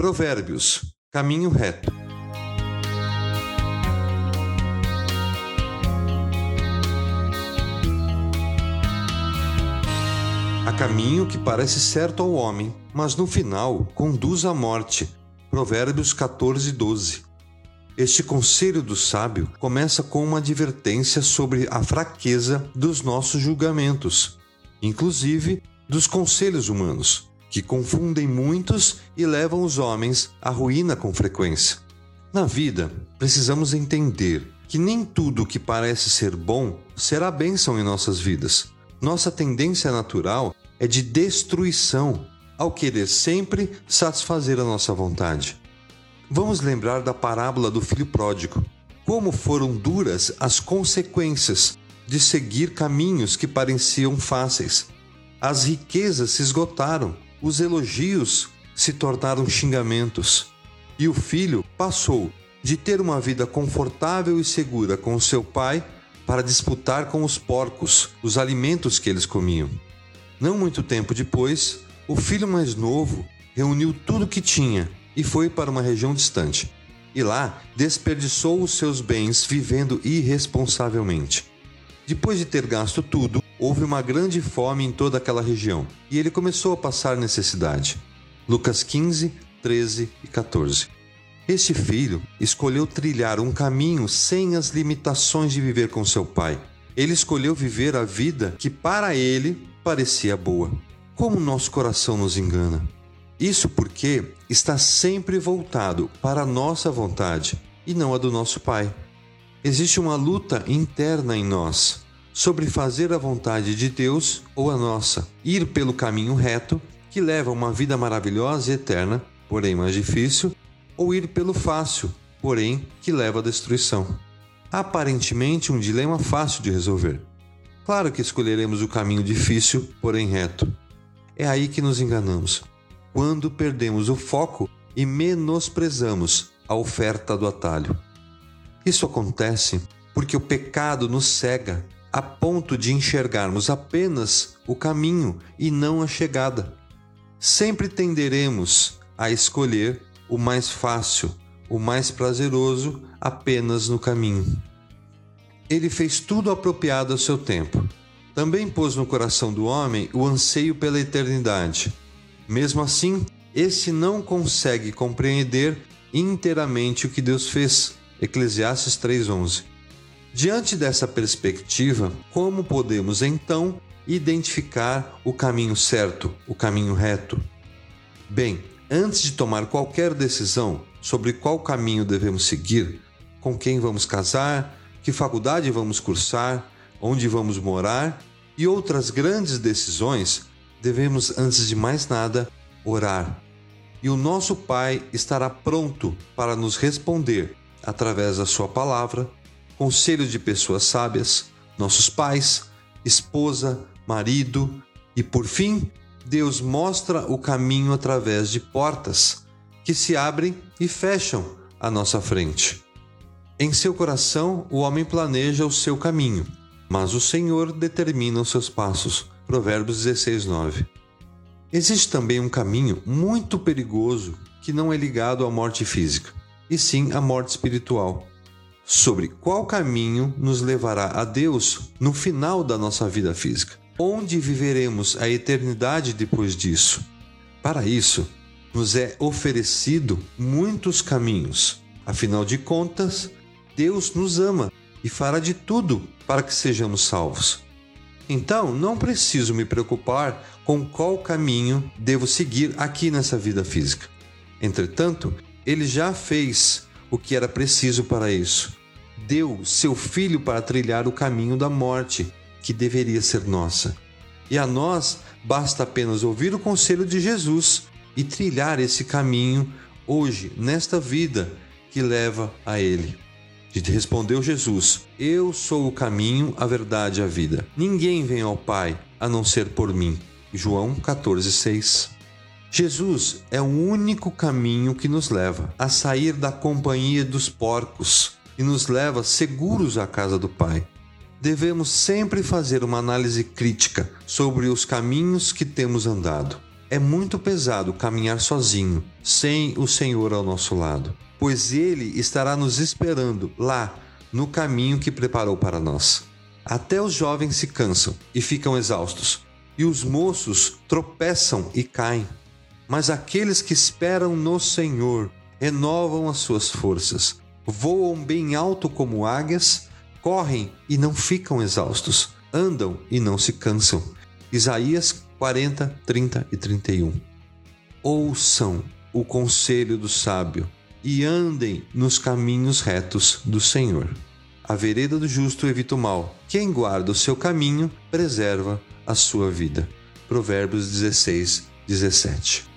Provérbios Caminho reto. Há caminho que parece certo ao homem, mas no final conduz à morte. Provérbios 14, 12. Este conselho do sábio começa com uma advertência sobre a fraqueza dos nossos julgamentos, inclusive dos conselhos humanos, que confundem muitos e levam os homens à ruína com frequência. Na vida, precisamos entender que nem tudo que parece ser bom será bênção em nossas vidas. Nossa tendência natural é de destruição ao querer sempre satisfazer a nossa vontade. Vamos lembrar da parábola do filho pródigo. Como foram duras as consequências de seguir caminhos que pareciam fáceis. As riquezas se esgotaram, os elogios se tornaram xingamentos, e o filho passou de ter uma vida confortável e segura com seu pai para disputar com os porcos os alimentos que eles comiam. Não muito tempo depois, o filho mais novo reuniu tudo que tinha e foi para uma região distante. E lá desperdiçou os seus bens vivendo irresponsavelmente. Depois de ter gasto tudo, houve uma grande fome em toda aquela região e ele começou a passar necessidade. Lucas 15, 13 e 14. Este filho escolheu trilhar um caminho sem as limitações de viver com seu pai. Ele escolheu viver a vida que para ele parecia boa. Como nosso coração nos engana. Isso porque está sempre voltado para a nossa vontade e não a do nosso Pai. Existe uma luta interna em nós sobre fazer a vontade de Deus ou a nossa, ir pelo caminho reto que leva a uma vida maravilhosa e eterna, porém mais difícil, ou ir pelo fácil, porém que leva à destruição. Aparentemente um dilema fácil de resolver. Claro que escolheremos o caminho difícil, porém reto. É aí que nos enganamos, quando perdemos o foco e menosprezamos a oferta do atalho. Isso acontece porque o pecado nos cega a ponto de enxergarmos apenas o caminho e não a chegada. Sempre tenderemos a escolher o mais fácil, o mais prazeroso apenas no caminho. Ele fez tudo apropriado ao seu tempo. Também pôs no coração do homem o anseio pela eternidade. Mesmo assim, esse não consegue compreender inteiramente o que Deus fez. Eclesiastes 3:11. Diante dessa perspectiva, como podemos então identificar o caminho certo, o caminho reto? Bem, antes de tomar qualquer decisão sobre qual caminho devemos seguir, com quem vamos casar, que faculdade vamos cursar, onde vamos morar e outras grandes decisões, devemos, antes de mais nada, orar. E o nosso Pai estará pronto para nos responder através da Sua palavra, conselho de pessoas sábias, nossos pais, esposa, marido e, por fim, Deus mostra o caminho através de portas que se abrem e fecham à nossa frente. Em seu coração, o homem planeja o seu caminho, mas o Senhor determina os seus passos. Provérbios 16, 9. Existe também um caminho muito perigoso que não é ligado à morte física, e sim à morte espiritual. Sobre qual caminho nos levará a Deus no final da nossa vida física? Onde viveremos a eternidade depois disso? Para isso, nos é oferecido muitos caminhos. Afinal de contas, Deus nos ama e fará de tudo para que sejamos salvos. Então, não preciso me preocupar com qual caminho devo seguir aqui nessa vida física. Entretanto, ele já fez o que era preciso para isso. Deu seu filho para trilhar o caminho da morte, que deveria ser nossa. E a nós basta apenas ouvir o conselho de Jesus e trilhar esse caminho hoje, nesta vida que leva a Ele. Respondeu Jesus: Eu sou o caminho, a verdade e a vida. Ninguém vem ao Pai a não ser por mim. João 14,6 Jesus é o único caminho que nos leva a sair da companhia dos porcos e nos leva seguros à casa do Pai. Devemos sempre fazer uma análise crítica sobre os caminhos que temos andado. É muito pesado caminhar sozinho, sem o Senhor ao nosso lado, pois Ele estará nos esperando lá, no caminho que preparou para nós. Até os jovens se cansam e ficam exaustos, e os moços tropeçam e caem. Mas aqueles que esperam no Senhor renovam as suas forças, voam bem alto como águias, correm e não ficam exaustos, andam e não se cansam. Isaías 40, 30 e 31. Ouçam o conselho do sábio e andem nos caminhos retos do Senhor. A vereda do justo evita o mal. Quem guarda o seu caminho preserva a sua vida. Provérbios 16, 17.